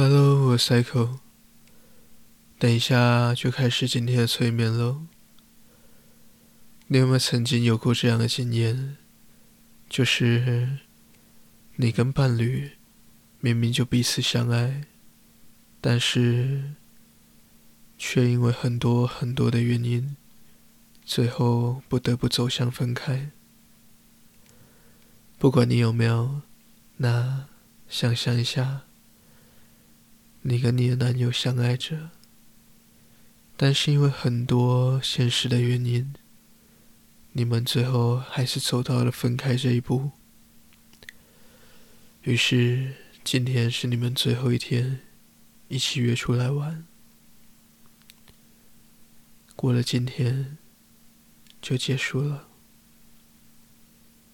Hello，我是 Cycle。等一下就开始今天的催眠喽。你有没有曾经有过这样的经验？就是你跟伴侣明明就彼此相爱，但是却因为很多很多的原因，最后不得不走向分开。不管你有没有，那想象一下。你跟你的男友相爱着，但是因为很多现实的原因，你们最后还是走到了分开这一步。于是今天是你们最后一天，一起约出来玩。过了今天，就结束了。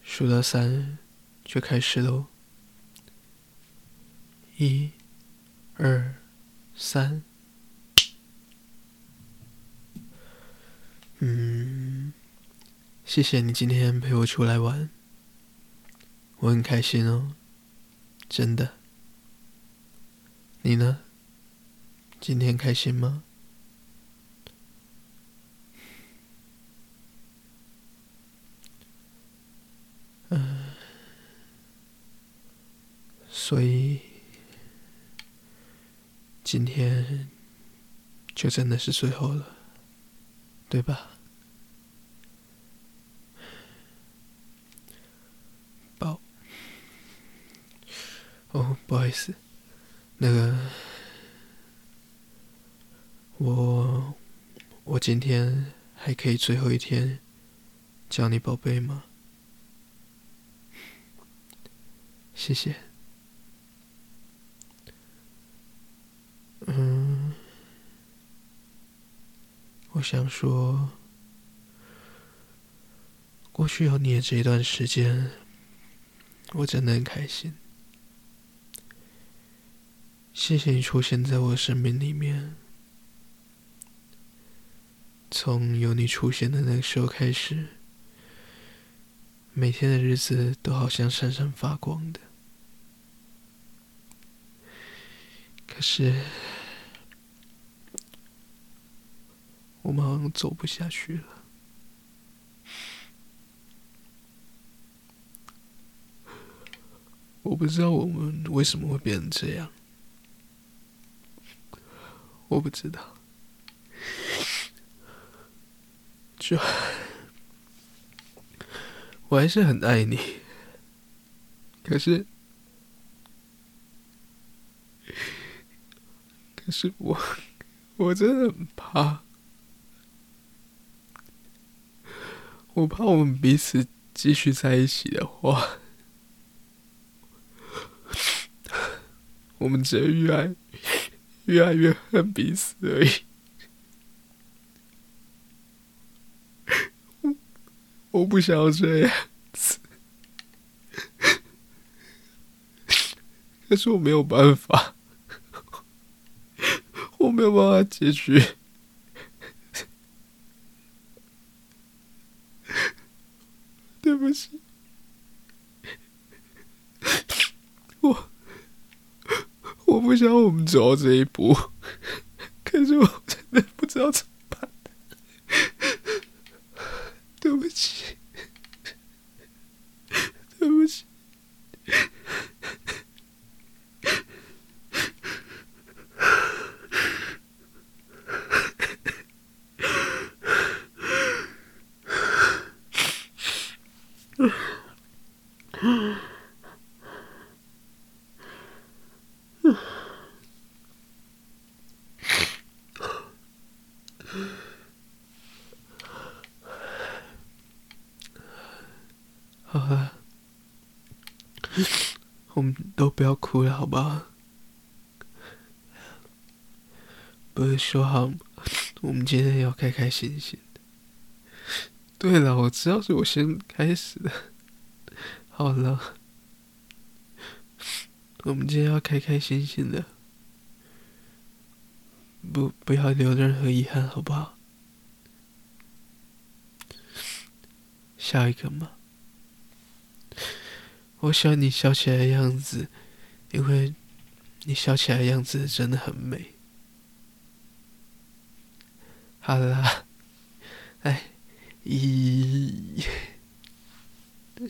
数到三，就开始喽。一。二三，嗯，谢谢你今天陪我出来玩，我很开心哦，真的。你呢？今天开心吗？嗯，所以。今天就真的是最后了，对吧？宝，哦，不好意思，那个，我我今天还可以最后一天叫你宝贝吗？谢谢。嗯，我想说，过去有你的这段时间，我真的很开心。谢谢你出现在我生命里面，从有你出现的那个时候开始，每天的日子都好像闪闪发光的。可是。我们好像走不下去了。我不知道我们为什么会变成这样。我不知道。就，我还是很爱你。可是，可是我，我真的很怕。我怕我们彼此继续在一起的话，我们只会越爱越爱越恨彼此而已。我我不想要这样子，可是我没有办法，我没有办法解决。对不起，我我不想我们走到这一步，可是我真的不知道怎么办。对不起，对不起。好了，我们都不不要哭了，好不好？不是说好我们今天要开开心心？对了，我知道是我先开始的。好了，我们今天要开开心心的，不不要留任何遗憾，好不好？笑一个嘛，我喜欢你笑起来的样子，因为你笑起来的样子真的很美。好啦，哎，咦，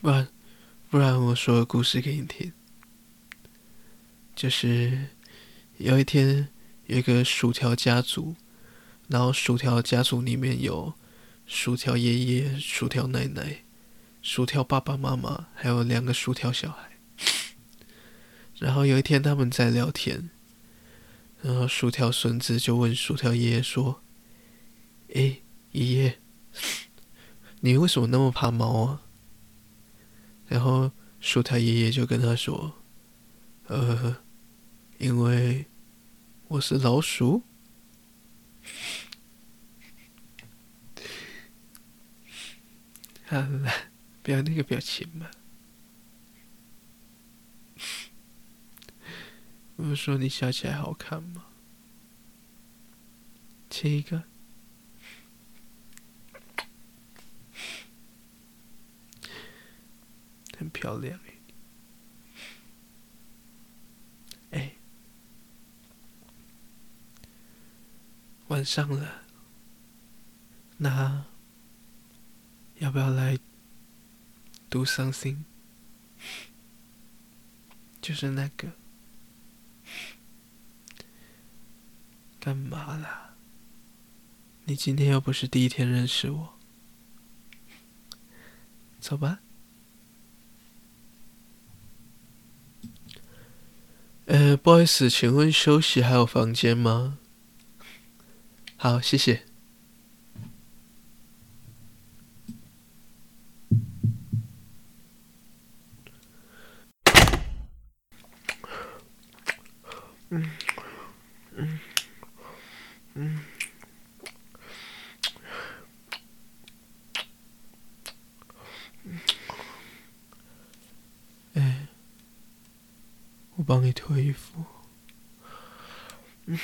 不然不然我说个故事给你听。就是有一天，有一个薯条家族，然后薯条家族里面有薯条爷爷、薯条奶奶、薯条爸爸妈妈，还有两个薯条小孩。然后有一天他们在聊天，然后薯条孙子就问薯条爷爷说：“哎，爷爷，你为什么那么怕猫啊？”然后薯条爷爷就跟他说：“呃。”因为我是老鼠，好了，不要那个表情嘛。我说你笑起来好看吗？亲一个，很漂亮。哎晚上了，那要不要来 do something？就是那个干嘛啦？你今天又不是第一天认识我，走吧。呃，不好意思，请问休息还有房间吗？好，谢谢。我帮你脱衣服。嗯。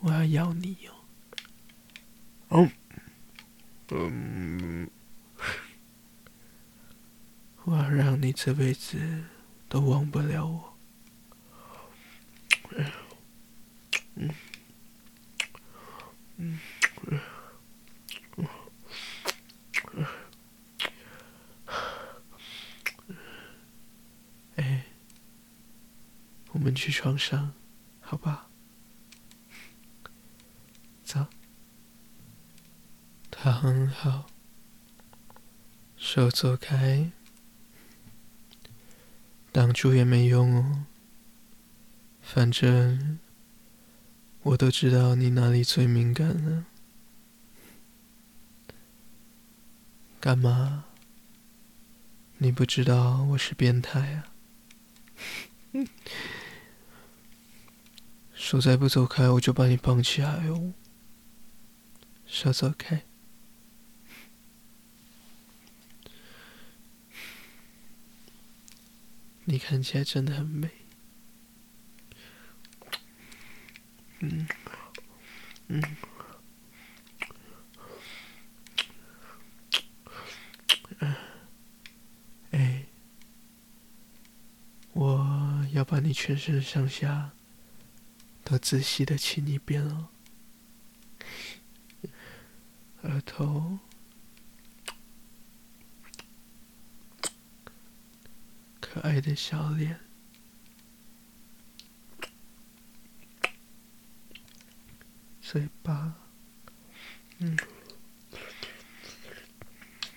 我要咬你哟！哦，嗯，我要让你这辈子都忘不了我。嗯，嗯，嗯，哎，我我们去床上，好吧？躺好，手走开，挡住也没用哦。反正我都知道你哪里最敏感了。干嘛？你不知道我是变态啊？手再不走开，我就把你绑起来哦。手走开。你看起来真的很美，嗯，嗯，哎，我要把你全身上下都仔细的亲一遍哦，额头。可爱的小脸，嘴巴，嗯，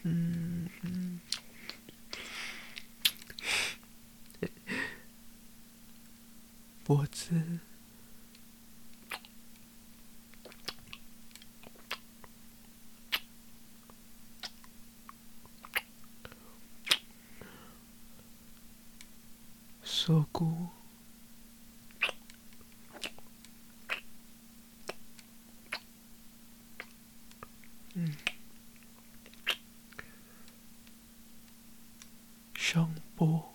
嗯嗯，脖子。烟波。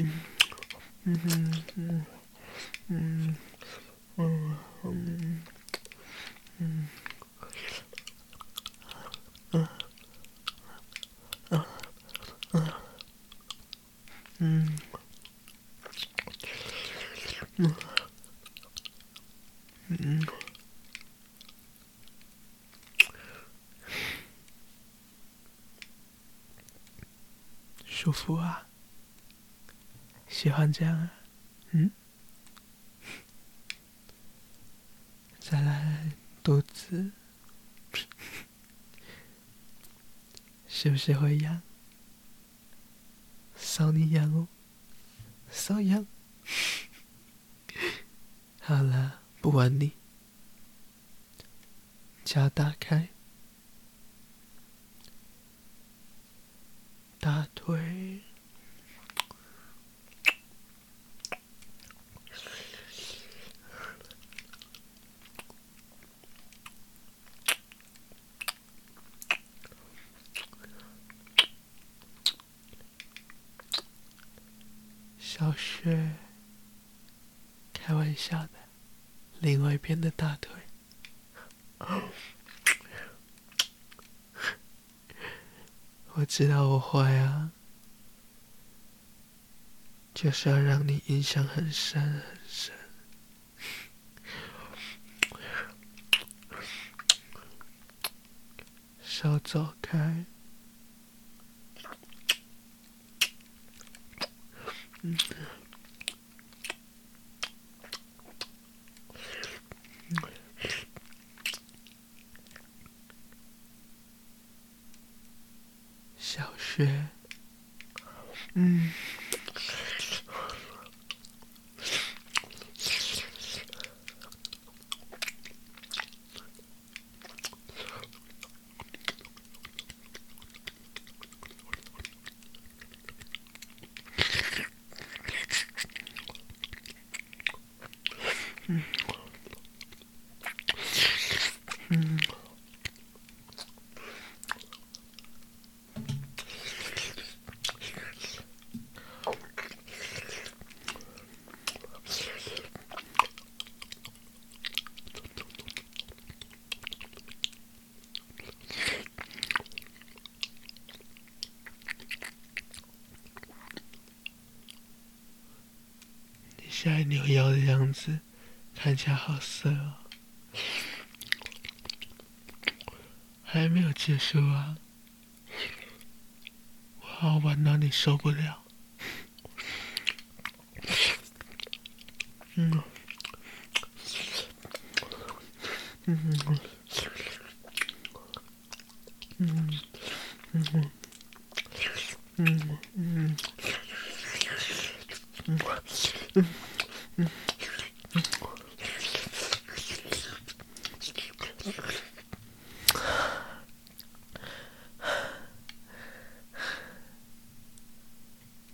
음, 음, 음, 음, 음, 음, 是不是会痒？骚你痒哦，骚痒。好了，不玩你，脚打开。大腿，小穴，开玩笑的，另外一边的大腿。我知道我坏啊，就是要让你印象很深很深。少走开。嗯。小学。嗯。下来扭腰的样子，看起来好色哦！还没有结束啊！我好玩到你受不了。嗯，嗯，嗯，嗯，嗯，嗯。嗯，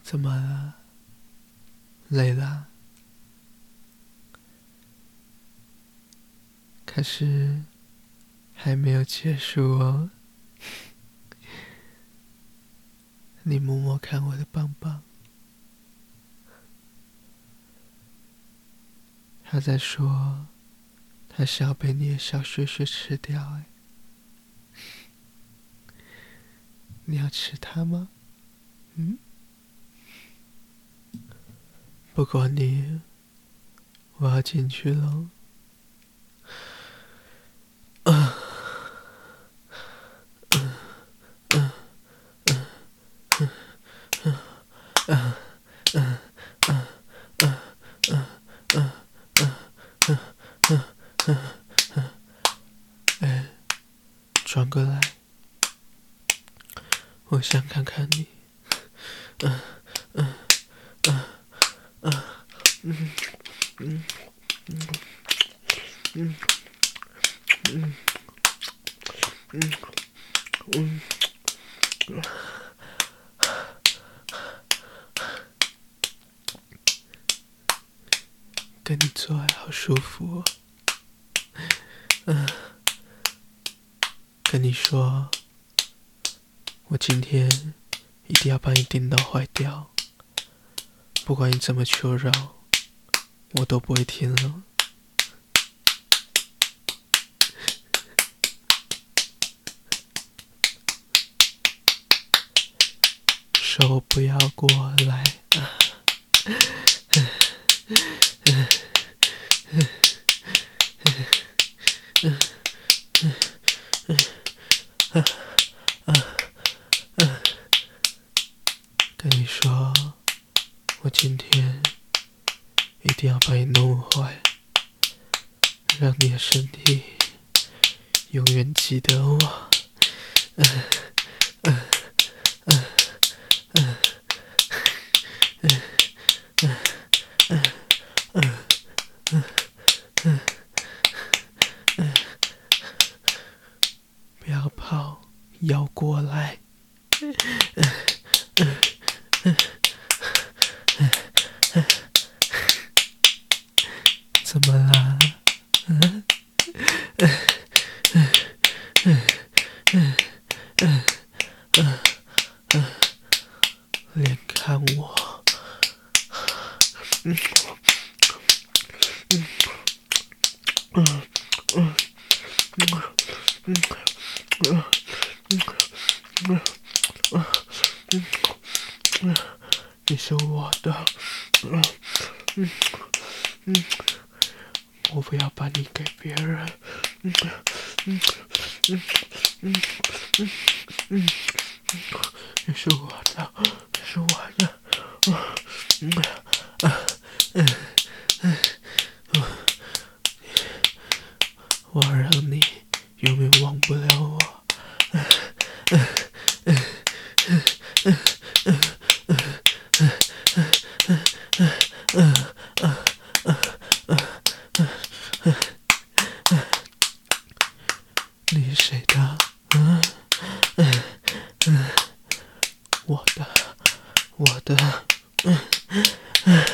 怎么了？累了？可是还没有结束哦。你摸摸看我的棒棒。他在说，他是要被你的小穴穴吃掉哎，你要吃它吗？嗯？不管你，我要进去了。啊，嗯，嗯，嗯，嗯，嗯，嗯，嗯。转过来，我想看看你。嗯嗯嗯嗯嗯嗯嗯嗯嗯嗯嗯。跟你做爱好舒服哦。嗯，跟你说，我今天一定要把你电到坏掉，不管你怎么求饶，我都不会听了。都不要过来啊！不要跑要过来。嗯，我不要把你给别人，嗯。嗯。嗯。嗯。嗯。嗯，你是我的，你是我的，嗯。嗯。嗯。嗯，我让你永远忘不了我。你是谁的？嗯嗯嗯，我的，我的，嗯嗯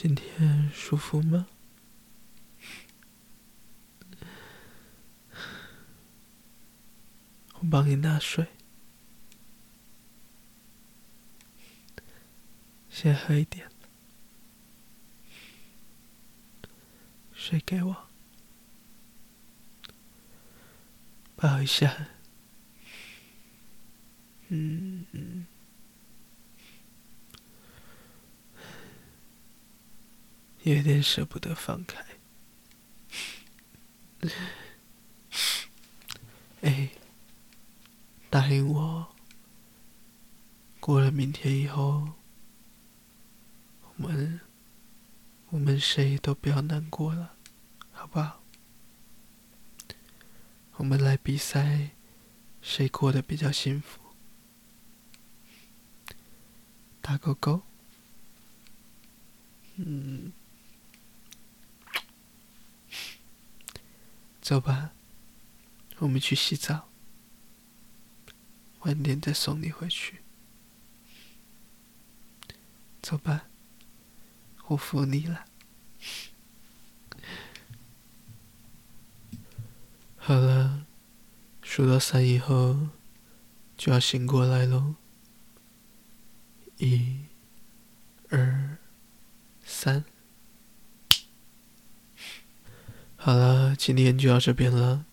今天舒服吗？我帮你拿水，先喝一点。水给我，抱一下。嗯嗯。有点舍不得放开。哎，答应我，过了明天以后，我们我们谁都不要难过了，好不好？我们来比赛，谁过得比较幸福？打勾勾。嗯。走吧，我们去洗澡，晚点再送你回去。走吧，我扶你了。好了，数到三以后就要醒过来喽。一、二、三。好了，今天就到这边了。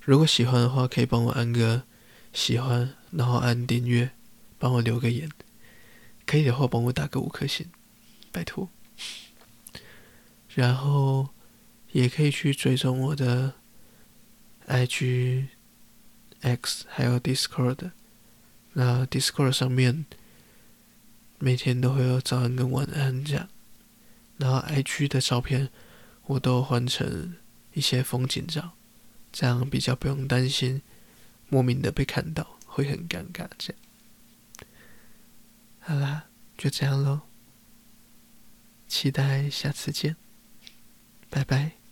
如果喜欢的话，可以帮我按个喜欢，然后按订阅，帮我留个言，可以的话帮我打个五颗星，拜托。然后也可以去追踪我的 IG、X 还有 Discord，那 Discord 上面每天都会有早安跟晚安这样，然后 IG 的照片我都换成一些风景照，这样比较不用担心莫名的被看到。会很尴尬，这样。好啦，就这样喽，期待下次见，拜拜。